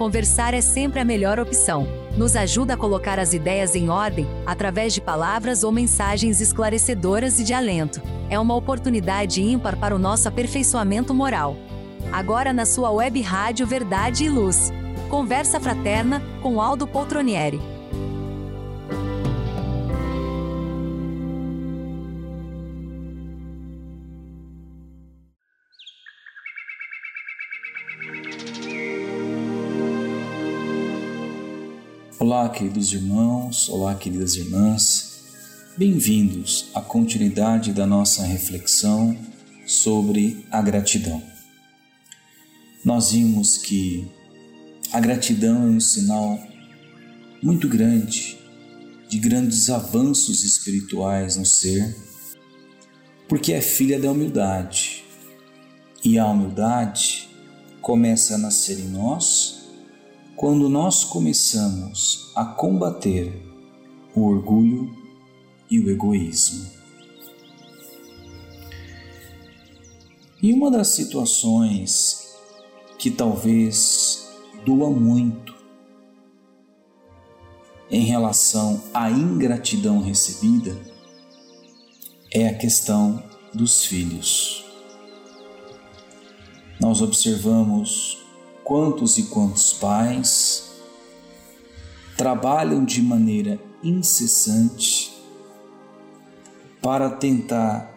conversar é sempre a melhor opção. Nos ajuda a colocar as ideias em ordem através de palavras ou mensagens esclarecedoras e de alento. É uma oportunidade ímpar para o nosso aperfeiçoamento moral. Agora na sua web rádio Verdade e Luz. Conversa fraterna com Aldo Poltronieri. Olá, queridos irmãos, olá, queridas irmãs. Bem-vindos à continuidade da nossa reflexão sobre a gratidão. Nós vimos que a gratidão é um sinal muito grande de grandes avanços espirituais no ser, porque é filha da humildade. E a humildade começa a nascer em nós quando nós começamos a combater o orgulho e o egoísmo. E uma das situações que talvez doa muito em relação à ingratidão recebida é a questão dos filhos. Nós observamos quantos e quantos pais trabalham de maneira incessante para tentar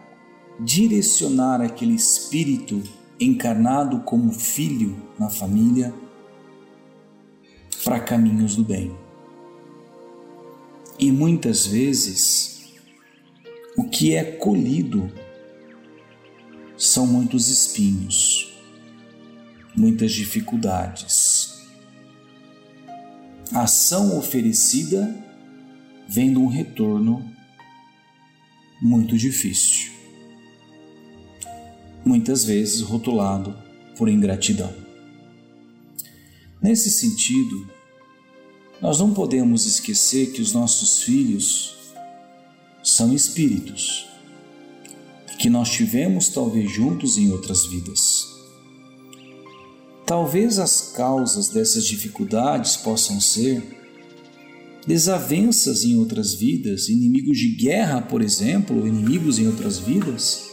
direcionar aquele espírito encarnado como filho na família para caminhos do bem. E muitas vezes o que é colhido são muitos espinhos muitas dificuldades. A ação oferecida vendo um retorno muito difícil, muitas vezes rotulado por ingratidão. Nesse sentido, nós não podemos esquecer que os nossos filhos são espíritos que nós tivemos talvez juntos em outras vidas. Talvez as causas dessas dificuldades possam ser desavenças em outras vidas, inimigos de guerra, por exemplo, inimigos em outras vidas,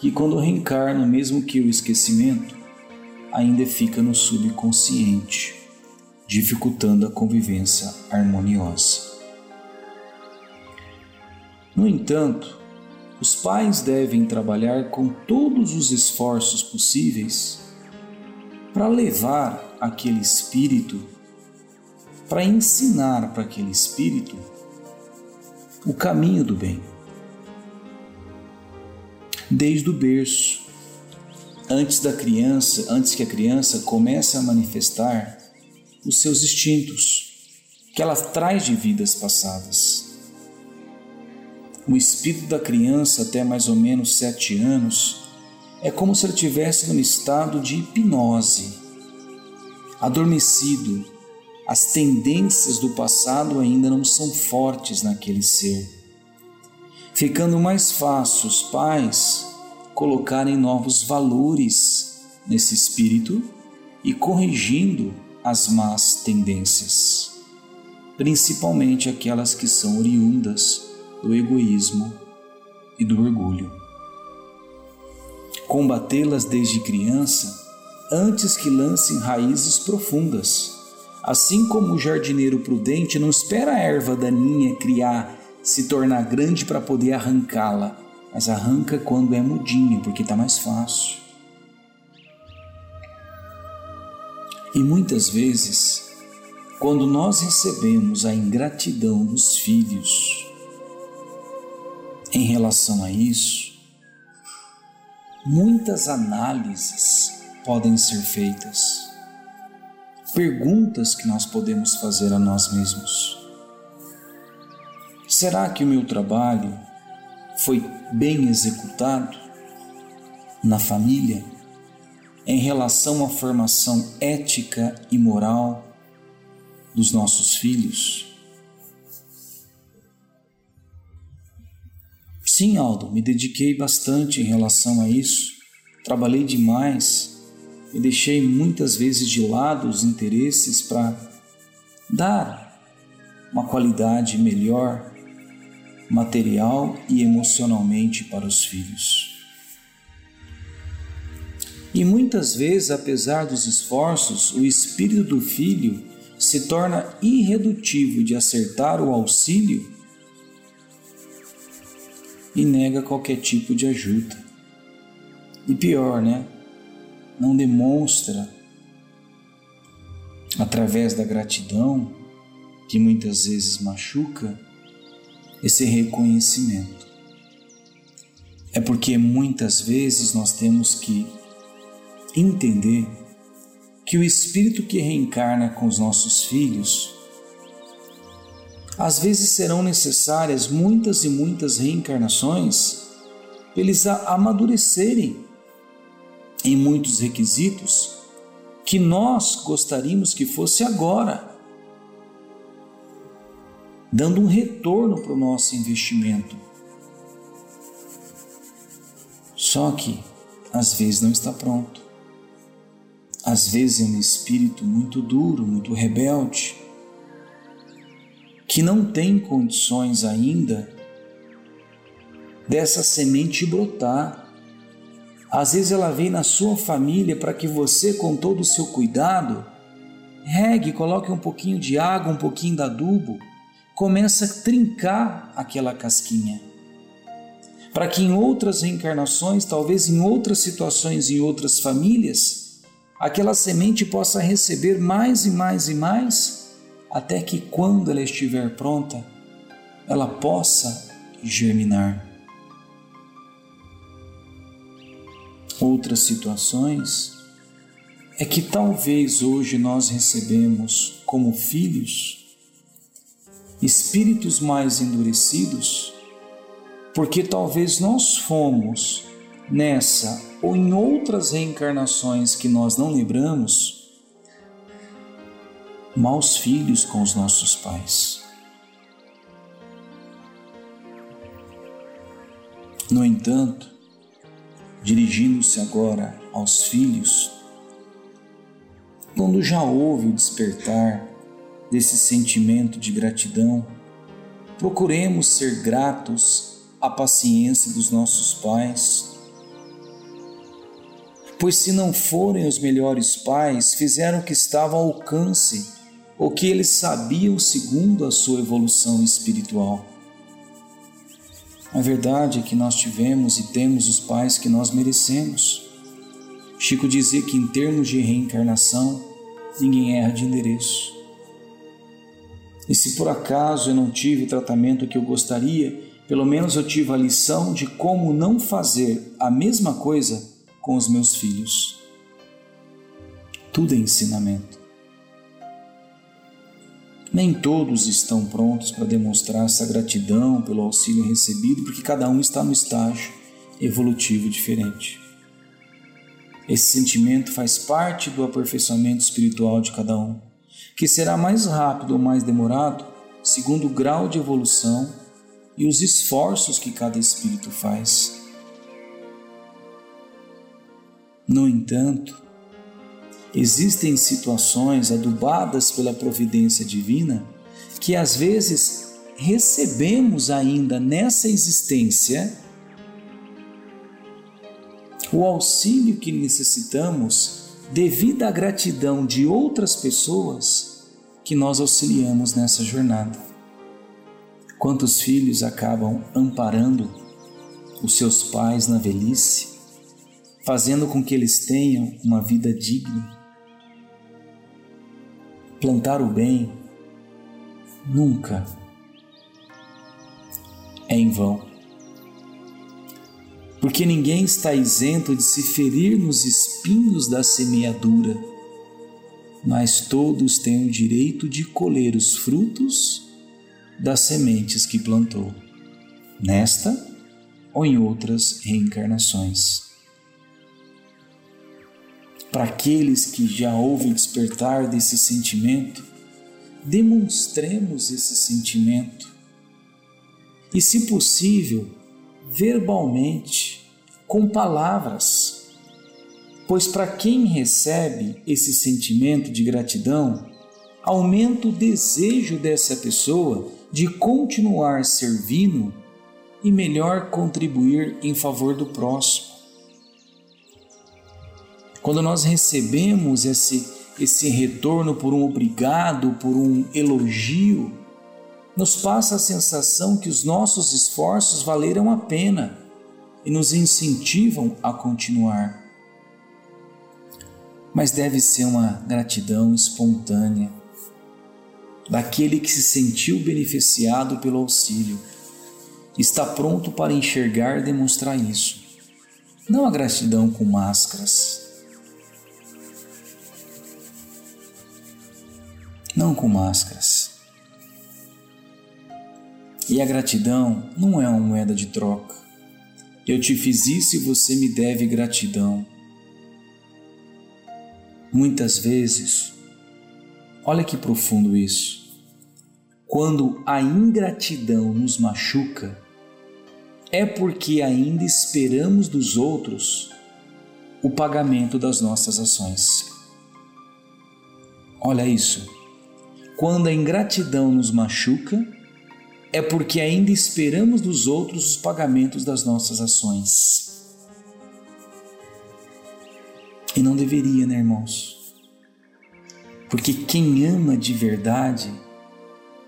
que quando reencarnam, mesmo que o esquecimento, ainda fica no subconsciente, dificultando a convivência harmoniosa. No entanto, os pais devem trabalhar com todos os esforços possíveis para levar aquele espírito, para ensinar para aquele espírito o caminho do bem. Desde o berço, antes da criança, antes que a criança comece a manifestar os seus instintos que ela traz de vidas passadas. O espírito da criança, até mais ou menos sete anos, é como se ele estivesse num estado de hipnose, adormecido. As tendências do passado ainda não são fortes naquele ser, ficando mais fácil os pais colocarem novos valores nesse espírito e corrigindo as más tendências, principalmente aquelas que são oriundas do egoísmo e do orgulho combatê-las desde criança, antes que lancem raízes profundas. Assim como o jardineiro prudente não espera a erva daninha criar, se tornar grande para poder arrancá-la, mas arranca quando é mudinha, porque está mais fácil. E muitas vezes, quando nós recebemos a ingratidão dos filhos em relação a isso, muitas análises podem ser feitas, perguntas que nós podemos fazer a nós mesmos. Será que o meu trabalho foi bem executado na família em relação à formação ética e moral dos nossos filhos? Sim, Aldo, me dediquei bastante em relação a isso, trabalhei demais, e deixei muitas vezes de lado os interesses para dar uma qualidade melhor material e emocionalmente para os filhos. E muitas vezes, apesar dos esforços, o espírito do filho se torna irredutível de acertar o auxílio e nega qualquer tipo de ajuda. E pior, né? Não demonstra, através da gratidão, que muitas vezes machuca, esse reconhecimento. É porque muitas vezes nós temos que entender que o espírito que reencarna com os nossos filhos, às vezes serão necessárias muitas e muitas reencarnações para eles amadurecerem em muitos requisitos que nós gostaríamos que fosse agora dando um retorno para o nosso investimento. Só que às vezes não está pronto. Às vezes é um espírito muito duro, muito rebelde, que não tem condições ainda dessa semente brotar. Às vezes ela vem na sua família para que você, com todo o seu cuidado, regue, coloque um pouquinho de água, um pouquinho de adubo começa a trincar aquela casquinha. Para que em outras reencarnações, talvez em outras situações, em outras famílias, aquela semente possa receber mais e mais e mais, até que quando ela estiver pronta, ela possa germinar. Outras situações é que talvez hoje nós recebemos como filhos espíritos mais endurecidos, porque talvez nós fomos nessa ou em outras reencarnações que nós não lembramos, maus filhos com os nossos pais. No entanto, dirigindo-se agora aos filhos, quando já houve o despertar desse sentimento de gratidão, procuremos ser gratos à paciência dos nossos pais. Pois, se não forem os melhores pais, fizeram o que estava ao alcance, o que eles sabiam segundo a sua evolução espiritual. A verdade é que nós tivemos e temos os pais que nós merecemos. Chico dizia que, em termos de reencarnação, ninguém erra de endereço. E se por acaso eu não tive o tratamento que eu gostaria, pelo menos eu tive a lição de como não fazer a mesma coisa com os meus filhos. Tudo é ensinamento. Nem todos estão prontos para demonstrar essa gratidão pelo auxílio recebido, porque cada um está no estágio evolutivo diferente. Esse sentimento faz parte do aperfeiçoamento espiritual de cada um que será mais rápido ou mais demorado segundo o grau de evolução e os esforços que cada espírito faz. No entanto, existem situações adubadas pela providência divina que às vezes recebemos ainda nessa existência o auxílio que necessitamos devido à gratidão de outras pessoas que nós auxiliamos nessa jornada. Quantos filhos acabam amparando os seus pais na velhice, fazendo com que eles tenham uma vida digna? Plantar o bem nunca é em vão porque ninguém está isento de se ferir nos espinhos da semeadura, mas todos têm o direito de colher os frutos das sementes que plantou, nesta ou em outras reencarnações. Para aqueles que já ouvem despertar desse sentimento, demonstremos esse sentimento e, se possível, verbalmente, com palavras, pois para quem recebe esse sentimento de gratidão, aumenta o desejo dessa pessoa de continuar servindo e melhor contribuir em favor do próximo. Quando nós recebemos esse, esse retorno por um obrigado, por um elogio, nos passa a sensação que os nossos esforços valeram a pena e nos incentivam a continuar. Mas deve ser uma gratidão espontânea daquele que se sentiu beneficiado pelo auxílio. Está pronto para enxergar e demonstrar isso. Não a gratidão com máscaras. Não com máscaras. E a gratidão não é uma moeda de troca. Eu te fiz isso e você me deve gratidão. Muitas vezes Olha que profundo isso. Quando a ingratidão nos machuca, é porque ainda esperamos dos outros o pagamento das nossas ações. Olha isso. Quando a ingratidão nos machuca, é porque ainda esperamos dos outros os pagamentos das nossas ações. E não deveria, né, irmãos? porque quem ama de verdade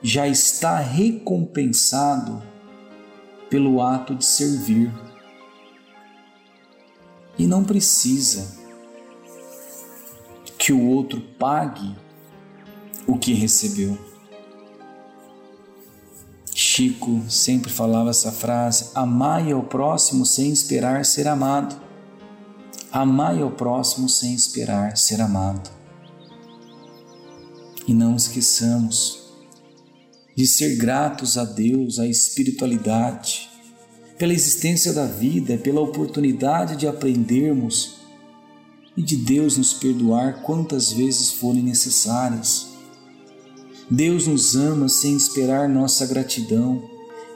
já está recompensado pelo ato de servir e não precisa que o outro pague o que recebeu. Chico sempre falava essa frase: amai ao próximo sem esperar ser amado. Amai ao próximo sem esperar ser amado. E não esqueçamos de ser gratos a Deus, à espiritualidade, pela existência da vida, pela oportunidade de aprendermos e de Deus nos perdoar quantas vezes forem necessárias. Deus nos ama sem esperar nossa gratidão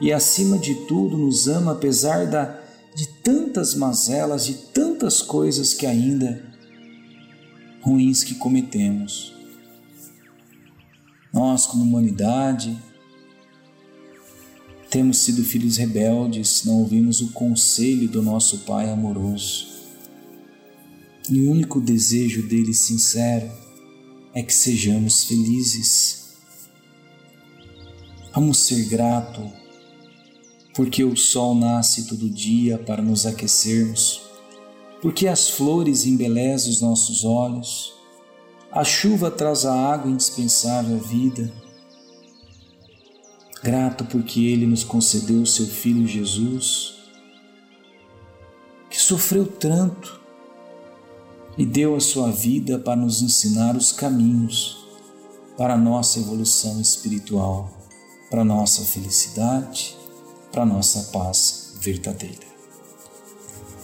e, acima de tudo, nos ama apesar da, de tantas mazelas, de tantas coisas que ainda ruins que cometemos. Nós, como humanidade, temos sido filhos rebeldes, não ouvimos o conselho do nosso Pai amoroso. E o único desejo dele sincero é que sejamos felizes. Vamos ser grato, porque o sol nasce todo dia para nos aquecermos, porque as flores embelezam os nossos olhos a chuva traz a água indispensável à vida. Grato porque Ele nos concedeu o seu Filho Jesus, que sofreu tanto e deu a sua vida para nos ensinar os caminhos para a nossa evolução espiritual, para nossa felicidade, para nossa paz verdadeira.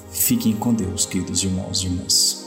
Fiquem com Deus, queridos irmãos e irmãs.